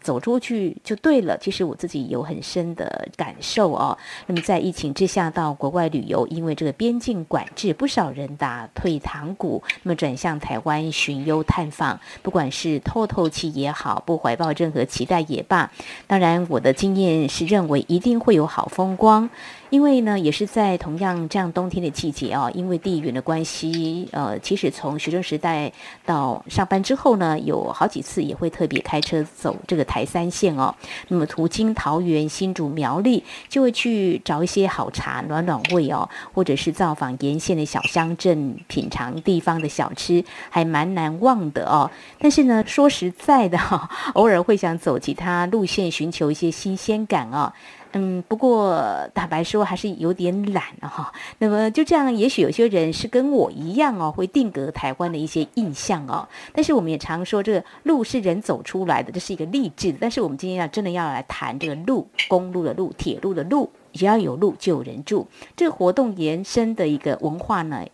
走出去就对了。其实我自己有很深的感受哦。那么在疫情之下到国外旅游，因为这个边境管制，不少人打退堂鼓，那么转向台湾寻幽探访，不管是透透气也好，不怀抱任何期待也罢。当然，我的经验是认为一定会有好风光。因为呢，也是在同样这样冬天的季节啊，因为地缘的关系，呃，其实从学生时代到上班之后呢，有好几次也会特别开车走这个台三线哦。那么途经桃园、新竹、苗栗，就会去找一些好茶暖暖胃哦，或者是造访沿线的小乡镇，品尝地方的小吃，还蛮难忘的哦。但是呢，说实在的哈，偶尔会想走其他路线，寻求一些新鲜感哦。嗯，不过坦白说还是有点懒哈。那么就这样，也许有些人是跟我一样哦，会定格台湾的一些印象哦。但是我们也常说，这个路是人走出来的，这是一个励志。但是我们今天要真的要来谈这个路，公路的路，铁路的路，只要有路就有人住。这个活动延伸的一个文化呢？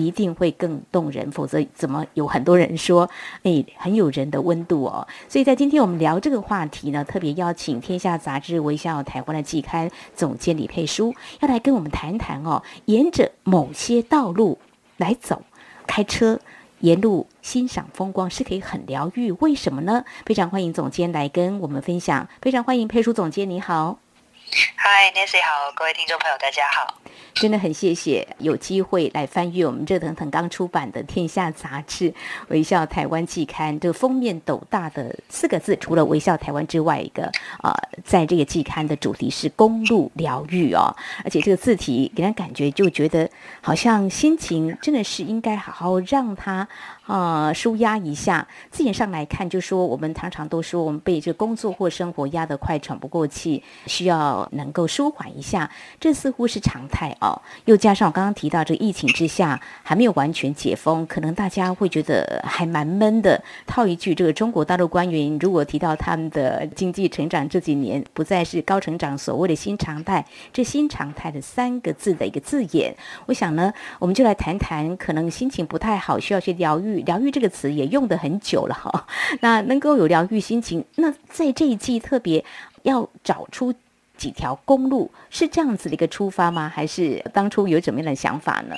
一定会更动人，否则怎么有很多人说，哎，很有人的温度哦。所以在今天我们聊这个话题呢，特别邀请《天下杂志》微笑台湾的季刊总监李佩书，要来跟我们谈谈哦，沿着某些道路来走，开车沿路欣赏风光是可以很疗愈，为什么呢？非常欢迎总监来跟我们分享，非常欢迎佩书总监，你好。嗨，Nancy 好，各位听众朋友，大家好。真的很谢谢有机会来翻阅我们热腾腾刚出版的《天下杂志》微笑台湾季刊，这个封面斗大的四个字，除了微笑台湾之外，一个呃，在这个季刊的主题是公路疗愈哦，而且这个字体给人感觉就觉得好像心情真的是应该好好让它。呃，舒压一下。字眼上来看，就说我们常常都说，我们被这工作或生活压得快喘不过气，需要能够舒缓一下。这似乎是常态哦。又加上我刚刚提到，这疫情之下还没有完全解封，可能大家会觉得还蛮闷的。套一句，这个中国大陆官员如果提到他们的经济成长这几年不再是高成长，所谓的新常态，这新常态的三个字的一个字眼，我想呢，我们就来谈谈，可能心情不太好，需要去疗愈。疗愈这个词也用的很久了哈，那能够有疗愈心情，那在这一季特别要找出几条公路，是这样子的一个出发吗？还是当初有怎么样的想法呢？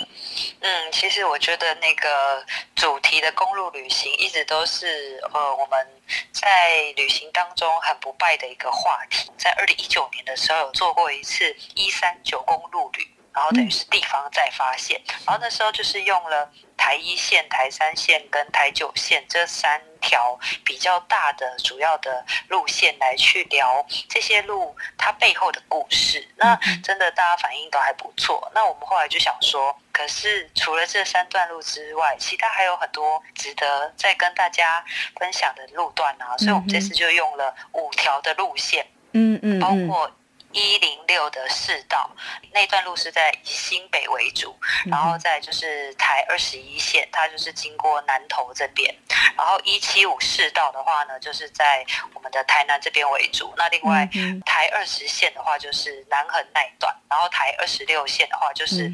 嗯，其实我觉得那个主题的公路旅行一直都是呃我们在旅行当中很不败的一个话题。在二零一九年的时候有做过一次一三九公路旅。然后等于是地方再发现，然后那时候就是用了台一线、台三线跟台九线这三条比较大的主要的路线来去聊这些路它背后的故事。那真的大家反应都还不错。那我们后来就想说，可是除了这三段路之外，其他还有很多值得再跟大家分享的路段啊。所以我们这次就用了五条的路线，嗯嗯，包括。一零六的市道那段路是在以新北为主，然后再就是台二十一线，它就是经过南投这边，然后一七五市道的话呢，就是在我们的台南这边为主。那另外台二十线的话就是南横那一段，然后台二十六线的话就是。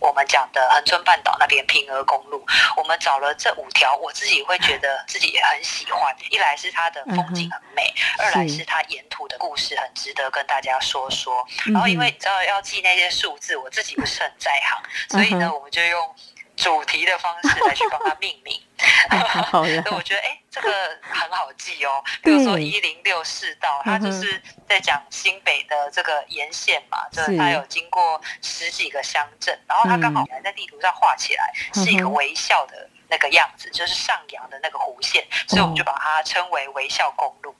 我们讲的恒春半岛那边平和公路，我们找了这五条，我自己会觉得自己也很喜欢。一来是它的风景很美，二来是它沿途的故事很值得跟大家说说。然后因为你知道要记那些数字，我自己不是很在行，所以呢，我们就用主题的方式来去帮它命名。好的，我觉得哎，这个很好记哦。比如说一零六市道，它就是在讲新北的这个沿线嘛，就是它有经过十几个乡镇，然后它刚好还在地图上画起来是一个微笑的。那个样子就是上扬的那个弧线，所以我们就把它称为微笑公路。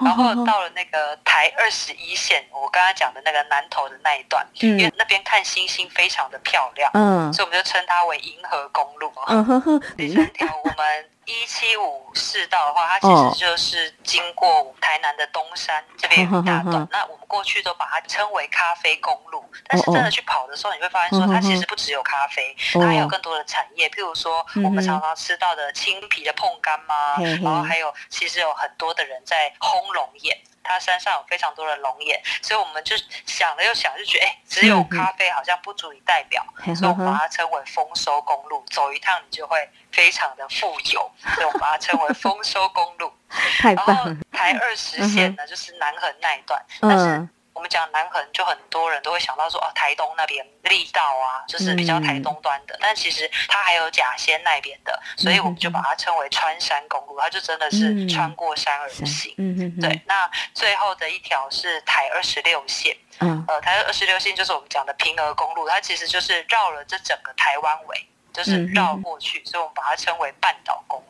然后到了那个台二十一线，我刚刚讲的那个南头的那一段，因为那边看星星非常的漂亮，嗯，所以我们就称它为银河公路。嗯哼哼，第三条我们一七五市道的话，它其实就是经过台南的东山这边有一大段，那我们过去都把它称为咖啡公路，但是真的去跑的。时候，你会发现说，它其实不只有咖啡，它还有更多的产业，譬如说我们常常吃到的青皮的碰干嘛，然后还有其实有很多的人在烘龙眼。它山上有非常多的龙眼，所以我们就想了又想，就觉得哎，只有咖啡好像不足以代表，所以我们把它称为丰收公路。走一趟你就会非常的富有，所以我们把它称为丰收公路。然后台二十线呢，就是南横那一段，但是。我们讲南横，就很多人都会想到说，哦，台东那边力道啊，就是比较台东端的。但其实它还有甲仙那边的，所以我们就把它称为穿山公路，它就真的是穿过山而行。嗯嗯。对，那最后的一条是台二十六线。嗯。呃，台二十六线就是我们讲的平峨公路，它其实就是绕了这整个台湾尾，就是绕过去，所以我们把它称为半岛公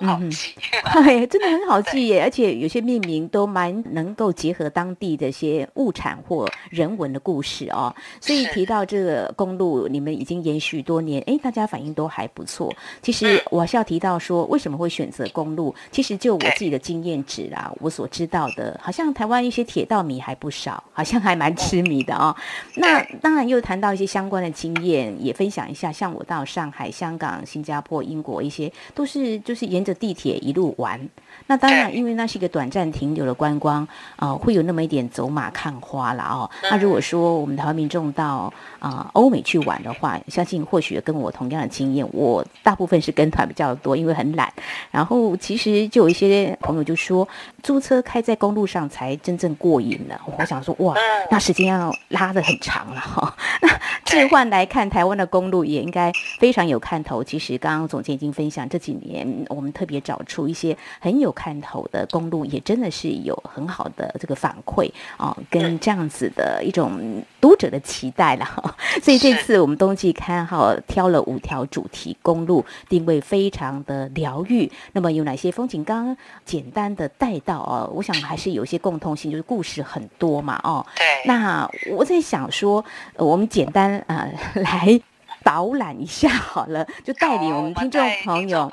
路。好记，哎，真的很好记耶！而且有些命名都蛮能够结合当地的一些物产或人文的故事哦。所以提到这个公路，你们已经延续多年，哎，大家反应都还不错。其实我是要提到说，为什么会选择公路？其实就我自己的经验值啦，我所知道的，好像台湾一些铁道迷还不少，好像还蛮痴迷的哦。那当然又谈到一些相关的经验，也分享一下。像我到上海、香港、新加坡、英国一些，都是就是沿着地铁一路玩。那当然，因为那是一个短暂停留的观光，呃，会有那么一点走马看花了哦。那如果说我们台湾民众到啊欧美去玩的话，相信或许跟我同样的经验，我大部分是跟团比较多，因为很懒。然后其实就有一些朋友就说，租车开在公路上才真正过瘾呢。我想说，哇，那时间要拉的很长了哈。那置换来看，台湾的公路也应该非常有看头。其实刚刚总监已经分享，这几年我们特别找出一些很有。看头的公路也真的是有很好的这个反馈啊，跟这样子的一种读者的期待了。所以这次我们冬季刊号挑了五条主题公路，定位非常的疗愈。那么有哪些风景？刚刚简单的带到哦，我想还是有一些共通性，就是故事很多嘛哦。对。那我在想说，我们简单呃 来。导览一下好了，就带领我们听众朋友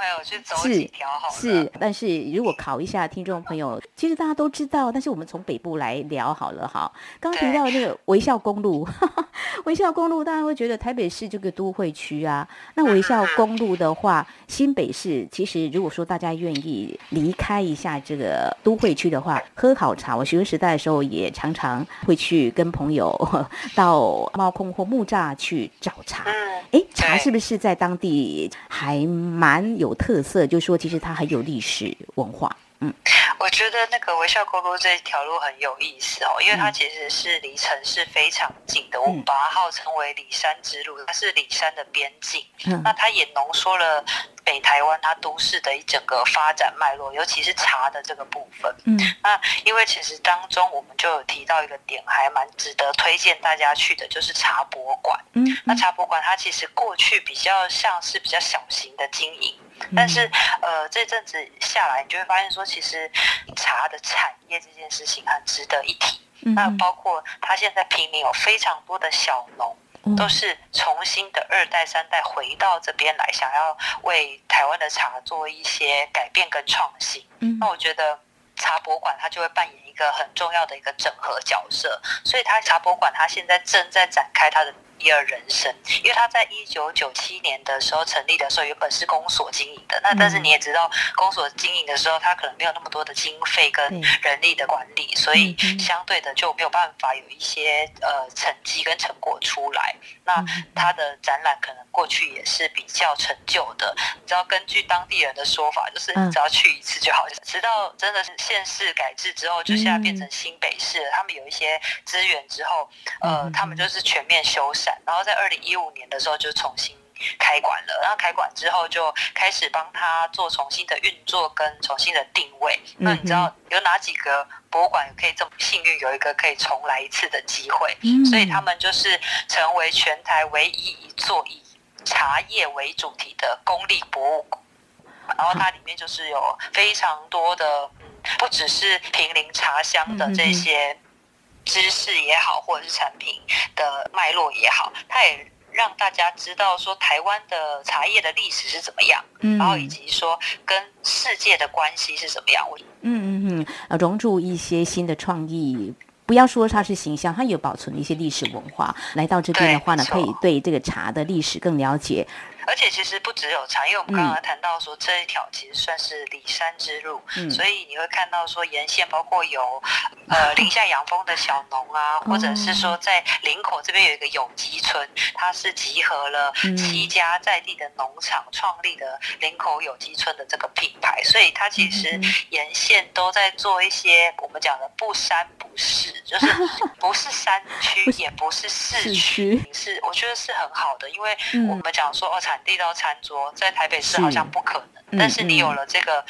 是是，但是如果考一下听众朋友，其实大家都知道，但是我们从北部来聊好了哈。刚刚提到那个微笑公路，微笑公路，大家会觉得台北市这个都会区啊，那微笑公路的话，新北市其实如果说大家愿意离开一下这个都会区的话，喝好茶，我学生时代的时候也常常会去跟朋友到猫空或木栅去找茶。哎，茶是不是在当地还蛮有特色？就说其实它很有历史文化。嗯，我觉得那个微笑公路这条路很有意思哦，因为它其实是离城市非常近的。我们把它号称为里山之路，它是里山的边境。嗯，那它也浓缩了北台湾它都市的一整个发展脉络，尤其是茶的这个部分。嗯，那因为其实当中我们就有提到一个点，还蛮值得推荐大家去的，就是茶博馆。嗯，那茶博馆它其实过去比较像是比较小型的经营。但是，呃，这阵子下来，你就会发现说，其实茶的产业这件事情很值得一提。那包括它现在平民有非常多的小农，都是重新的二代、三代回到这边来，想要为台湾的茶做一些改变跟创新。那我觉得茶博馆它就会扮演一个很重要的一个整合角色。所以，它茶博馆它现在正在展开它的。第二人生，因为他在一九九七年的时候成立的时候，原本是公所经营的。那但是你也知道，公所经营的时候，他可能没有那么多的经费跟人力的管理，所以相对的就没有办法有一些呃成绩跟成果出来。那他的展览可能过去也是比较陈旧的。你知道，根据当地人的说法，就是只要去一次就好。直到真的是县市改制之后，就现在变成新北市了。他们有一些资源之后，呃，他们就是全面修缮。然后在二零一五年的时候就重新开馆了，然后开馆之后就开始帮他做重新的运作跟重新的定位。那你知道有哪几个博物馆可以这么幸运有一个可以重来一次的机会？所以他们就是成为全台唯一一座以茶叶为主题的公立博物馆。然后它里面就是有非常多的，嗯，不只是平林茶香的这些。知识也好，或者是产品的脉络也好，它也让大家知道说台湾的茶叶的历史是怎么样，然后以及说跟世界的关系是怎么样。嗯嗯嗯，呃，融入一些新的创意。不要说它是形象，它有保存一些历史文化。来到这边的话呢，可以对这个茶的历史更了解。而且其实不只有茶，因为我们刚刚谈到说这一条其实算是里山之路，嗯。所以你会看到说沿线包括有呃 林下养蜂的小农啊，或者是说在林口这边有一个有机村，它是集合了七家在地的农场创立的林口有机村的这个品牌，所以它其实沿线都在做一些我们讲的不山不市，就是不是山区也不是市区，是我觉得是很好的，因为我们讲说哦产。地到餐桌，在台北市好像不可能，但是你有了这个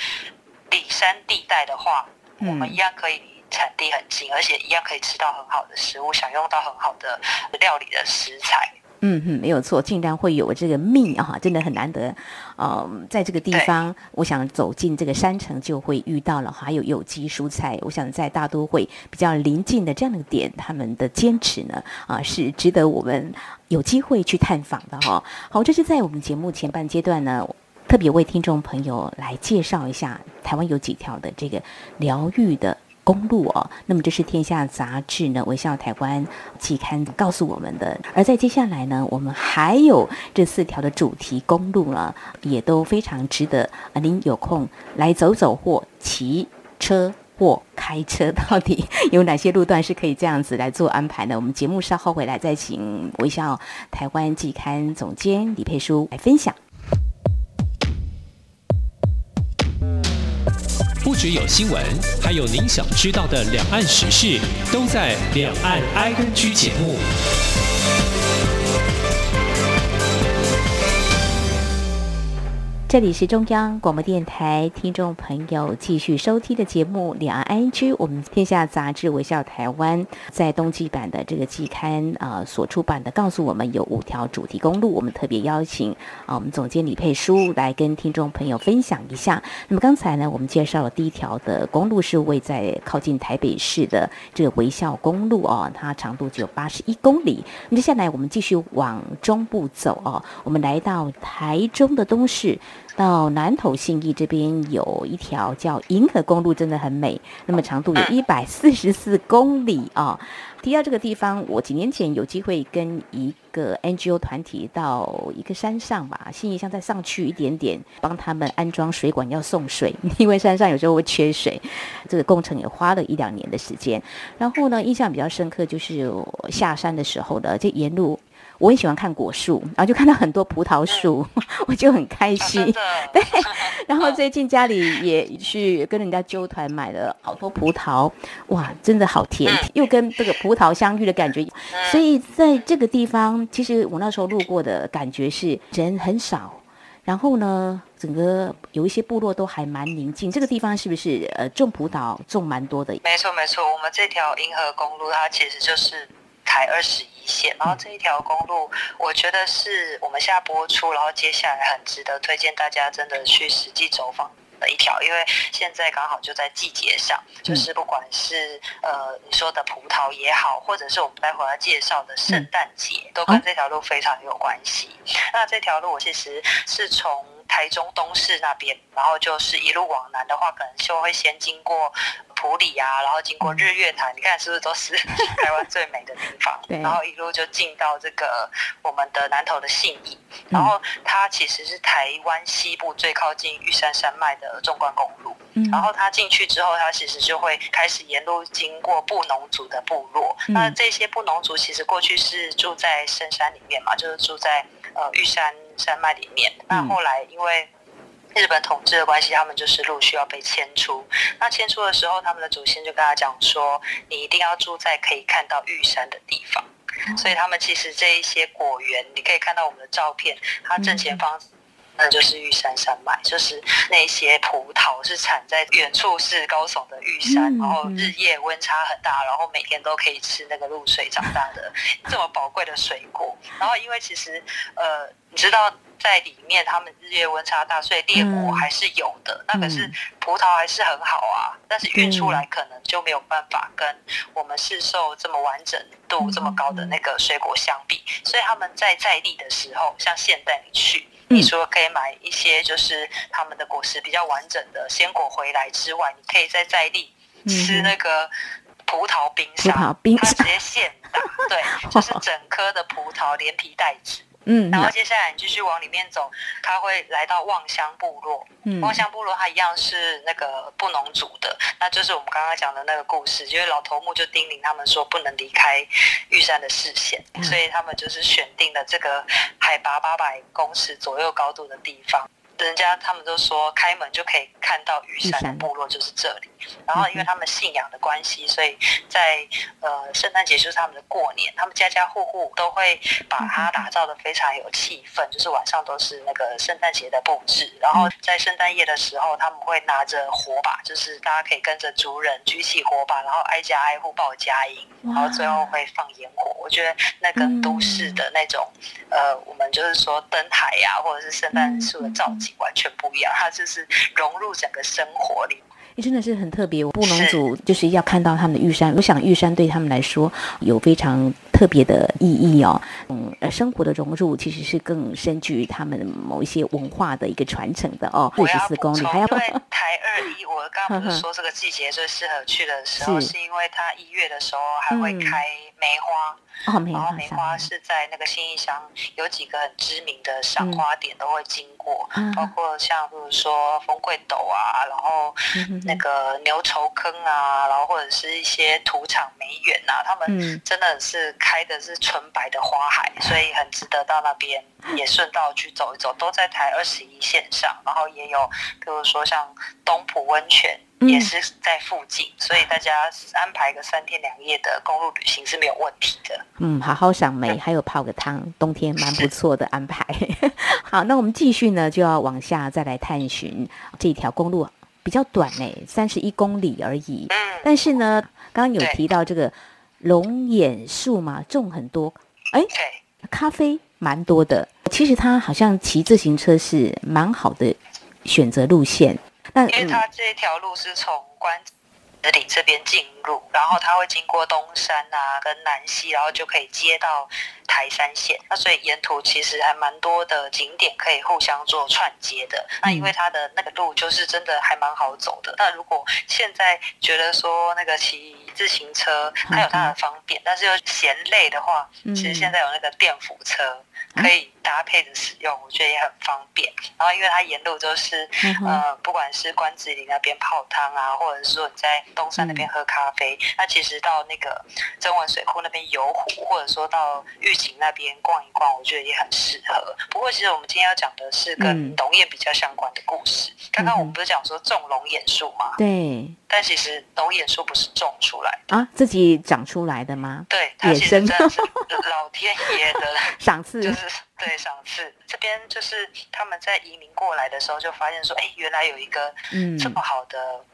里山地带的话，我们一样可以离产地很近，而且一样可以吃到很好的食物，享用到很好的料理的食材。嗯哼，没有错，竟然会有这个命啊，真的很难得。呃，在这个地方，我想走进这个山城就会遇到了，还有有机蔬菜。我想在大都会比较临近的这样的点，他们的坚持呢，啊，是值得我们有机会去探访的哈。好，这是在我们节目前半阶段呢，特别为听众朋友来介绍一下台湾有几条的这个疗愈的。公路哦，那么这是《天下杂志》呢《微笑台湾》期刊告诉我们的。而在接下来呢，我们还有这四条的主题公路呢，也都非常值得啊，您有空来走走或骑车或开车，到底 有哪些路段是可以这样子来做安排呢？我们节目稍后回来再请《微笑台湾》季刊总监李佩书来分享。不只有新闻，还有您想知道的两岸时事，都在《两岸 I N G》节目。这里是中央广播电台听众朋友继续收听的节目《两岸 I N G》，我们天下杂志微笑台湾在冬季版的这个季刊啊所出版的，告诉我们有五条主题公路，我们特别邀请啊我们总监李佩书来跟听众朋友分享一下。那么刚才呢，我们介绍了第一条的公路是位在靠近台北市的这个微笑公路哦，它长度只有八十一公里。那接下来我们继续往中部走哦，我们来到台中的东市。到南投信义这边有一条叫银河公路，真的很美。那么长度有一百四十四公里啊。提到这个地方，我几年前有机会跟一个 NGO 团体到一个山上吧，信义乡再上去一点点，帮他们安装水管要送水，因为山上有时候会缺水。这个工程也花了一两年的时间。然后呢，印象比较深刻就是下山的时候的这沿路。我很喜欢看果树，然后就看到很多葡萄树，我就很开心。对，然后最近家里也去跟人家纠团买了好多葡萄，哇，真的好甜，又跟这个葡萄相遇的感觉。所以在这个地方，其实我那时候路过的感觉是人很少，然后呢，整个有一些部落都还蛮宁静。这个地方是不是呃种葡萄种蛮多的？没错没错，我们这条银河公路它其实就是台二十一。线，然后这一条公路，我觉得是我们现在播出，然后接下来很值得推荐大家真的去实际走访的一条，因为现在刚好就在季节上，就是不管是呃你说的葡萄也好，或者是我们待会要介绍的圣诞节，都跟这条路非常有关系。那这条路我其实是从台中东市那边，然后就是一路往南的话，可能就会先经过。普里啊，然后经过日月潭，你看是不是都是 台湾最美的地方？对。然后一路就进到这个我们的南投的信义，然后它其实是台湾西部最靠近玉山山脉的纵贯公路。嗯。然后它进去之后，它其实就会开始沿路经过布农族的部落。那这些布农族其实过去是住在深山里面嘛，就是住在呃玉山山脉里面。那后来因为日本统治的关系，他们就是陆续要被迁出。那迁出的时候，他们的祖先就跟他讲说：“你一定要住在可以看到玉山的地方。”所以他们其实这一些果园，你可以看到我们的照片，它正前方那就是玉山山脉，就是那些葡萄是产在远处是高耸的玉山，然后日夜温差很大，然后每天都可以吃那个露水长大的这么宝贵的水果。然后因为其实呃，你知道。在里面，他们日夜温差大，所以裂果还是有的。那可是葡萄还是很好啊，但是运出来可能就没有办法跟我们市售这么完整度这么高的那个水果相比。所以他们在在地的时候，像现代你去，你说可以买一些就是他们的果实比较完整的鲜果回来之外，你可以在在地吃那个。葡萄冰葡沙，萄冰沙它直接现打，对，就是整颗的葡萄连皮带籽。嗯，然后接下来你继续往里面走，他会来到望乡部落。嗯望乡部落它一样是那个布农族的，那就是我们刚刚讲的那个故事，因为老头目就叮咛他们说不能离开玉山的视线，嗯所以他们就是选定了这个海拔八百公尺左右高度的地方。人家他们都说开门就可以看到玉山的部落就是这里，然后因为他们信仰的关系，所以在呃圣诞节就是他们的过年，他们家家户户都会把它打造的非常有气氛，就是晚上都是那个圣诞节的布置，然后在圣诞夜的时候他们会拿着火把，就是大家可以跟着族人举起火把，然后挨家挨户报家音，然后最后会放烟火。我觉得那跟都市的那种呃，我们就是说灯台呀、或者是圣诞树的造景完全不一样，它就是融入整个生活里。你真的是很特别。布农族就是要看到他们的玉山，我想玉山对他们来说有非常特别的意义哦。嗯，呃，生活的融入其实是更深具于他们某一些文化的一个传承的哦。四十四公里还要因为 台二一，我刚刚不是说这个季节最适合去的时候，是是因为它一月的时候还会嗯开梅花，哦，然后梅花是在那个新义乡有几个很知名的赏花点都会经过，嗯包括像比如说风柜斗啊，然后那个牛稠坑啊，然后或者是一些土场梅园啊，他们嗯。真的是开的是纯白的花海，所以很值得到那边也顺道去走一走，都在台二十一线上，然后也有比如说像东浦温泉。嗯也是在附近，所以大家安排个三天两夜的公路旅行是没有问题的。嗯，好好赏梅，还有泡个汤，冬天蛮不错的安排。好，那我们继续呢，就要往下再来探寻这条公路，比较短呢，三十一公里而已。嗯，但是呢，刚刚有提到这个龙眼树嘛，种很多，哎，对，咖啡蛮多的。其实它好像骑自行车是蛮好的选择路线。那因为它这条路是从关子岭这边进入，然后它会经过东山啊跟南溪，然后就可以接到台山线。那所以沿途其实还蛮多的景点可以互相做串接的。那因为它的那个路就是真的还蛮好走的。那如果现在觉得说那个骑自行车它有它的方便，但是又嫌累的话，嗯其实现在有那个电扶车。可以搭配着使用，我觉得也很方便。然后因为它沿路都是、嗯呃，不管是关子岭那边泡汤啊，或者是说你在东山那边喝咖啡，那其实到那个曾文水库那边游湖，或者说到玉井那边逛一逛，我觉得也很适合。不过其实我们今天要讲的是嗯跟龙眼比较相关的故事。刚刚我们不是讲说种龙眼树吗？对但其实龙眼树不是种出来的，啊，自己长出来的吗？对，它其实野生真的是 老天爷的赏赐就是对赏赐这边就是他们在移民过来的时候就发现说，哎，原来有一个嗯这么好的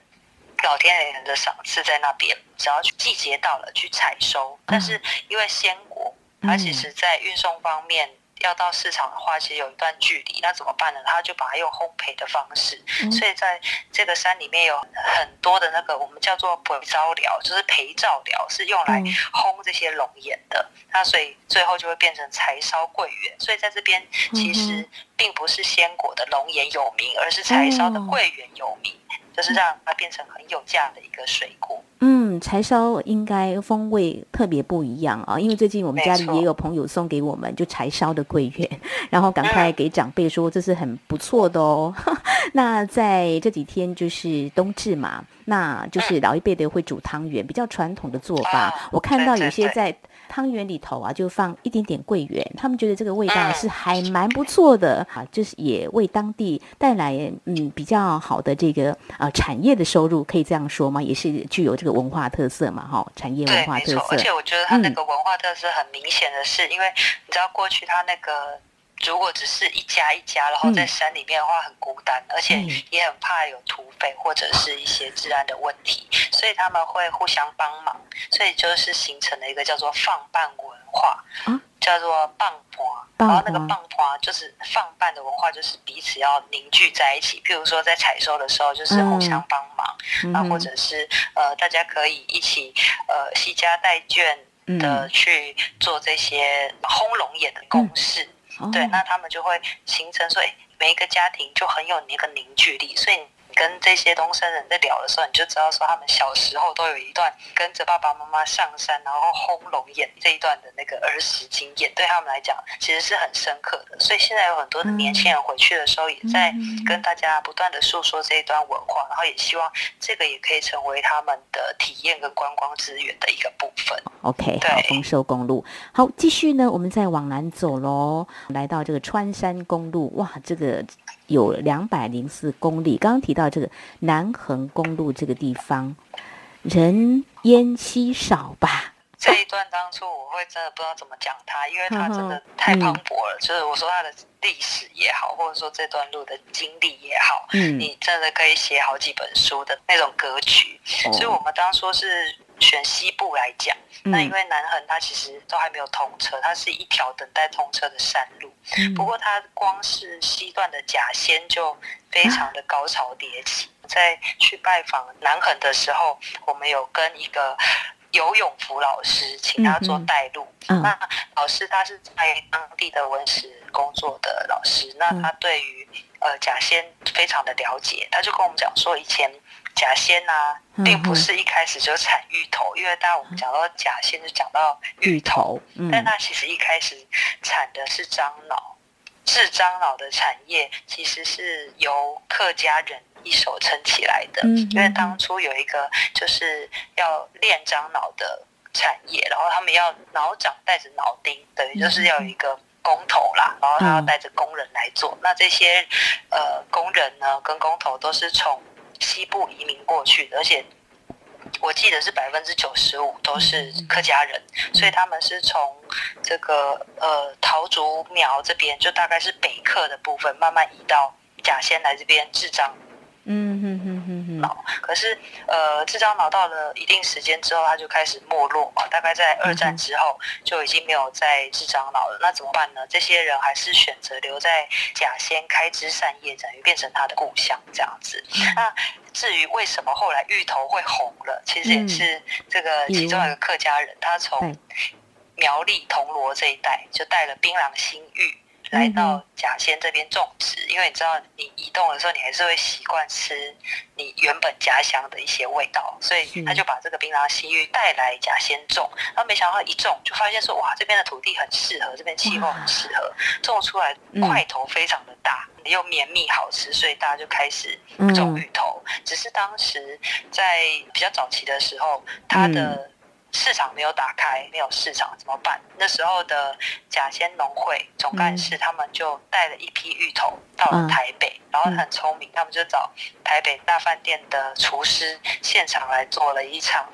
老天爷的赏赐在那边，只要去季节到了去采收。但是因为鲜果，它其实在运送方面。要到市场的话，其实有一段距离，那怎么办呢？他就把它用烘焙的方式，嗯所以在这个山里面有很多的那个我们叫做陪照疗，就是陪照疗，是用来嗯烘这些龙眼的。那所以最后就会变成柴烧桂圆。所以在这边其实并不是鲜果的龙眼有名，而是柴烧的桂圆有名，就是让它变成很有价的一个水果。嗯，柴烧应该风味特别不一样啊，因为最近我们家里也有朋友送给我们就柴烧的桂圆，然后赶快嗯给长辈说这是很不错的哦。那在这几天就是冬至嘛，那就是老一辈的会煮汤圆，比较传统的做法。啊我看到有些在汤圆里头啊，就放一点点桂圆，他们觉得这个味道嗯是还蛮不错的啊，就是也为当地带来嗯比较好的这个呃产业的收入，可以这样说吗？也是具有这个文化特色嘛，哈，产业文，化特没错。而且。我觉得它那嗯个文化特色很明显的是，因为你知道过去它那个。如果只是一家一家，然后在嗯山里面的话很孤单，而且嗯也很怕有土匪或者是一些治安的问题，所以他们会互相帮忙，所以就是形成了一个叫做放伴文化，啊叫做棒婆。然后那个棒婆就是放伴的文化，就是彼此要凝聚在一起。譬如说在采收的时候，就是互相帮忙，啊，嗯哼或者是呃，大家可以一起呃惜家带眷的嗯去做这些轰龙眼的公式。哦对，那他们就会形成说，哎，每一个家庭就很有那个凝聚力，所以你跟这些东山人在聊的时候，你就知道说他们小时候都有一段跟着爸爸妈妈上山，然后轰龙眼这一段的那个儿时经验，对他们来讲其实是很深刻的。所以现在有很多的年轻人回去的时候，也在跟大家不断的诉说这一段文化，然后也希望这个也可以成为他们的体验跟观光资源的一个部分。OK，好，丰收公路，好，继续呢，我们再往南走喽，来到这个川山公路，哇，这个。有两百零四公里。刚刚提到这个南横公路这个地方，人烟稀少吧？这一段当初我会真的不知道怎么讲它，因为它真的太磅礴了。就是我说它的历史也好，或者说这段路的经历也好，嗯，你真的可以写好几本书的那种格局。所以我们当初是。选西部来讲，那因为南横它其实都还没有通车，它是一条等待通车的山路。不过它光是西段的甲仙就非常的高潮迭起。在去拜访南横的时候，我们有跟一个游泳服老师请他做带路。那老师他是在当地的文史工作的老师，那他对于呃甲仙非常的了解，他就跟我们讲说以前。甲仙呐，并不是一开始就产芋头，因为大家我们讲到甲仙，就讲到芋头，但它其实一开始产的是樟脑，制樟脑的产业其实是由客家人一手撑起来的，因为当初有一个就是要炼樟脑的产业，然后他们要脑长带着脑钉，等于就是要有一个工头啦，然后他要带着工人来做，那这些呃工人呢跟工头都是从。西部移民过去，而且我记得是百分之九十五都是客家人，所以他们是从这个呃桃竹苗这边，就大概是北客的部分，慢慢移到甲仙来这边治章。嗯哼哼哼哼。脑，可是呃智障脑到了一定时间之后，它就开始没落嘛，大概在二战之后就已经没有在智障脑了。那怎么办呢？这些人还是选择留在甲仙开枝散叶，等于变成他的故乡这样子。那至于为什么后来芋头会红了，其实也是这个其中一个客家人，他从苗栗铜锣这一带就带了槟榔新芋。来到甲仙这边种植，因为你知道，你移动的时候，你还是会习惯吃你原本家乡的一些味道，所以他就把这个槟榔西芋带来甲仙种。然后没想到一种，就发现说，哇，这边的土地很适合，这边气候很适合，种出来块头非常的大，又绵密好吃，所以大家就开始种芋头。只是当时在比较早期的时候，它的市场没有打开，没有市场怎么办？那时候的甲仙农会总干事他们就带了一批芋头到了台北，然后很聪明，他们就找台北大饭店的厨师现场来做了一场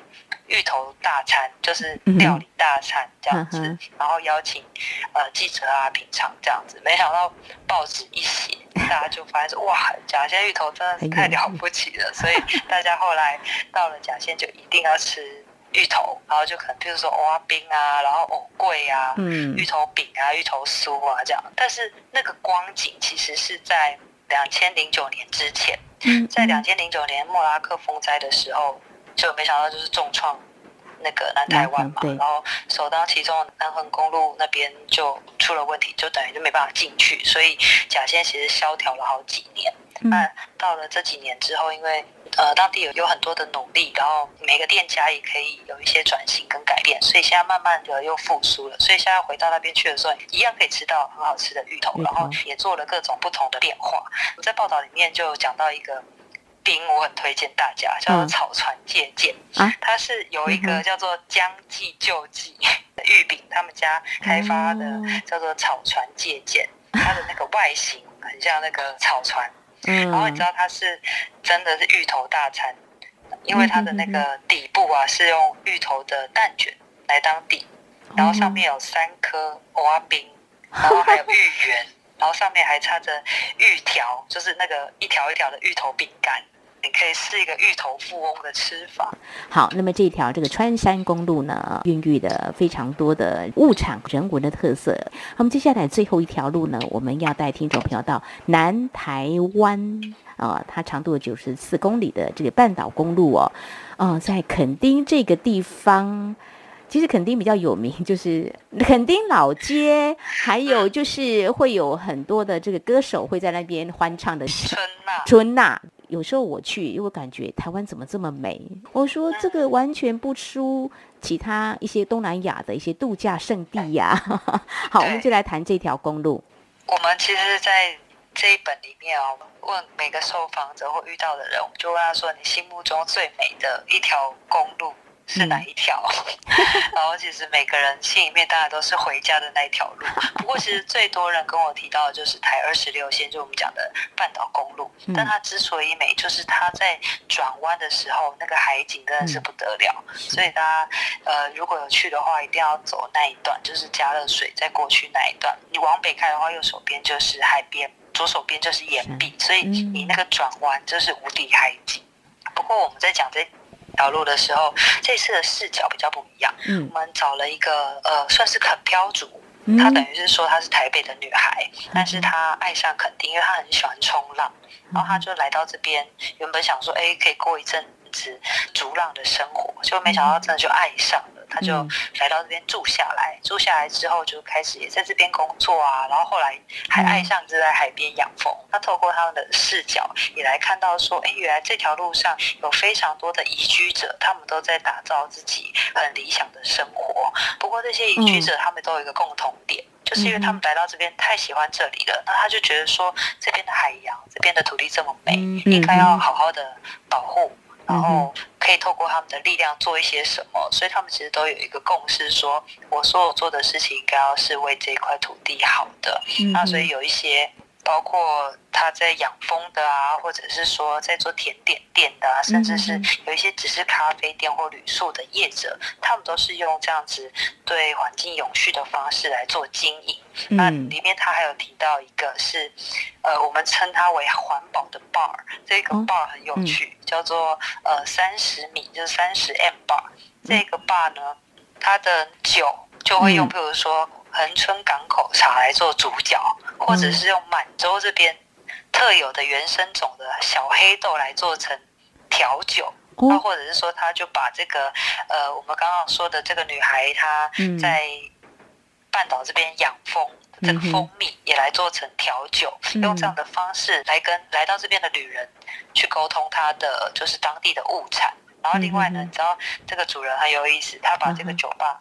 芋头大餐，就是料理大餐这样子，然后邀请呃记者啊品尝这样子。没想到报纸一写，大家就发现说哇，甲仙芋头真的是太了不起了，所以大家后来到了甲仙就一定要吃。芋头，然后就可能，比如说蚵仔冰啊，然后藕桂啊，嗯，芋头饼啊，芋头酥啊这样。但是那个光景其实是在两千零九年之前，在两千零九年莫拉克风灾的时候，就没想到就是重创那个南台湾嘛，然后首当其冲南横公路那边就出了问题，就等于就没办法进去，所以甲线其实萧条了好几年。那到了这几年之后，因为呃，当地有有很多的努力，然后每个店家也可以有一些转型跟改变，所以现在慢慢的又复苏了。所以现在回到那边去的时候，一样可以吃到很好吃的芋头，然后也做了各种不同的变化。在报道里面就讲到一个饼，我很推荐大家，叫做草船借箭啊，它是有一个叫做将计就计的玉饼，他们家开发的叫做草船借箭，它的那个外形很像那个草船。然后你知道它是真的是芋头大餐，因为它的那个底部啊是用芋头的蛋卷来当底，然后上面有三颗花冰，然后还有芋圆，然后上面还插着芋条，就是那个一条一条的芋头饼干。你可以试一个芋头富翁的吃法。好，那么这条这个穿山公路呢，孕育的非常多的物产人文的特色。那么接下来最后一条路呢，我们要带听众朋友到南台湾啊，它长度九十四公里的这个半岛公路哦，啊，在垦丁这个地方，其实垦丁比较有名，就是垦丁老街，还有就是会有很多的这个歌手会在那边欢唱的春娜，春娜。有时候我去，因为我感觉台湾怎么这么美？我说这个完全不输其他一些东南亚的一些度假胜地呀。好，我们就来谈这条公路。我们其实，在这一本里面哦，问每个受访者或遇到的人，我们就问他说：“你心目中最美的一条公路？”是哪一条？然后其实每个人心里面大家都是回家的那一条路。不过其实最多人跟我提到的就是台二十六线，就我们讲的半岛公路。但它之所以美，就是它在转弯的时候，那个海景真的是不得了。所以大家呃如果有去的话，一定要走那一段，就是加热水再过去那一段。你往北开的话，右手边就是海边，左手边就是岩壁，所以你那个转弯就是无敌海景。不过我们在讲这。条路的时候，这次的视角比较不一样。嗯，我们找了一个呃，算是肯漂族，她等于是说她是台北的女孩，但是她爱上垦丁，因为她很喜欢冲浪，然后她就来到这边，原本想说，哎，可以过一阵子逐浪的生活，结果没想到真的就爱上了。他就来到这边住下来，住下来之后就开始也在这边工作啊，然后后来还爱上就在海边养蜂。他透过他们的视角也来看到说，哎，原来这条路上有非常多的移居者，他们都在打造自己很理想的生活。不过这些移居者他们都有一个共同点，就是因为他们来到这边太喜欢这里了，那他就觉得说这边的海洋、这边的土地这么美，应该要好好的保护。然后可以透过他们的力量做一些什么，所以他们其实都有一个共识，说我所有做的事情应该要是为这一块土地好的。那所以有一些。包括他在养蜂的啊，或者是说在做甜点店的啊，甚至是有一些只是咖啡店或旅宿的业者，他们都是用这样子对环境永续的方式来做经营。那里面他还有提到一个是，呃，我们称它为环保的 bar，这个 bar 很有趣，叫做呃三十米，就是三十 m bar。这个 bar 呢，它的酒就会用，比如说。恒春港口茶来做主角，或者是用满洲这边特有的原生种的小黑豆来做成调酒，那或者是说，他就把这个呃，我们刚刚说的这个女孩她在半岛这边养蜂，这个蜂蜜也来做成调酒，用这样的方式来跟来到这边的旅人去沟通她的就是当地的物产。然后另外呢，你知道这个主人很有意思，他把这个酒吧，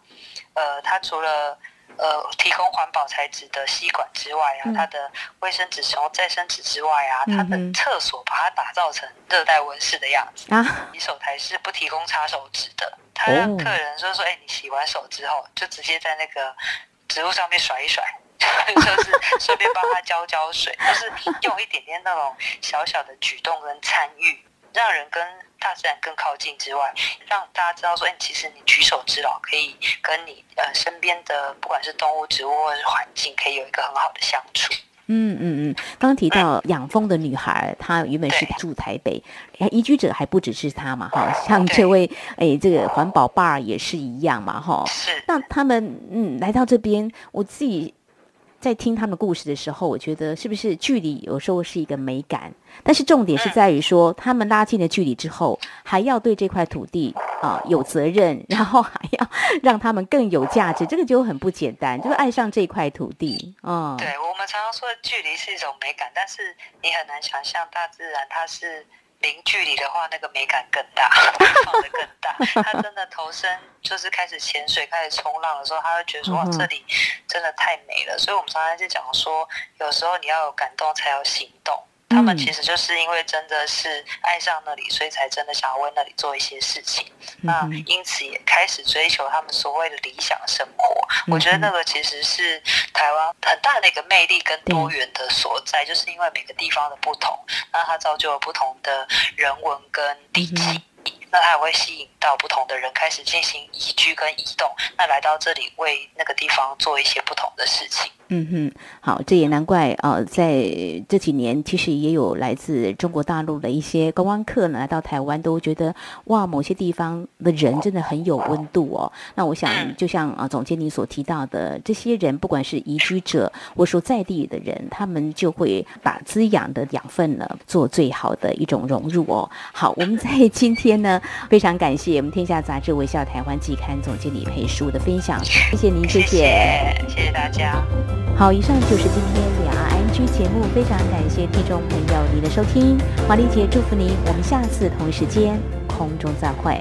呃，他除了呃，提供环保材质的吸管之外啊，它的卫生纸使用再生纸之外啊，它的厕所把它打造成热带温室的样子啊。洗手台是不提供擦手纸的，他让客人说说，哎，你洗完手之后就直接在那个植物上面甩一甩，就是顺便帮他浇浇水，就是用一点点那种小小的举动跟参与，让人跟。大自然更靠近之外，让大家知道说，哎，其实你举手之劳可以跟你呃身边的不管是动物、植物或者是环境，可以有一个很好的相处。嗯嗯嗯。刚刚提到养蜂的女孩，她原本是住台北，移居者还不只是她嘛，哈，像这位哎，这个环保爸也是一样嘛，哈。是。那他们嗯来到这边，我自己。在听他们故事的时候，我觉得是不是距离有时候是一个美感，但是重点是在于说，他们拉近了距离之后，还要对这块土地啊有责任，然后还要让他们更有价值，这个就很不简单，就是爱上这块土地啊。对我们常常说，距离是一种美感，但是你很难想象大自然它是。零距离的话，那个美感更大，放的更大。他真的投身，就是开始潜水、开始冲浪的时候，他会觉得说：“哇，这里真的太美了。”所以，我们常常就讲说，有时候你要有感动，才有行动。他们其实就是因为真的是爱上那里，所以才真的想要为那里做一些事情。那因此也开始追求他们所谓的理想生活。我觉得那个其实是台湾很大的一个魅力跟多元的所在，就是因为每个地方的不同，那它造就了不同的人文跟地气。那它也会吸引到不同的人开始进行移居跟移动，那来到这里为那个地方做一些不同的事情。嗯哼，好，这也难怪啊，在这几年其实也有来自中国大陆的一些观光客呢来到台湾，都觉得哇，某些地方的人真的很有温度哦。那我想，就像啊总监你所提到的，这些人不管是移居者或说在地的人，他们就会把滋养的养分呢做最好的一种融入哦。好，我们在今天呢非常感谢我们天下杂志微笑台湾季刊总经理裴叔的分享，谢谢您，谢谢，谢谢大家。好，以上就是今天两岸 N G 节目，非常感谢听众朋友您的收听，华丽姐祝福您，我们下次同一时间空中再会。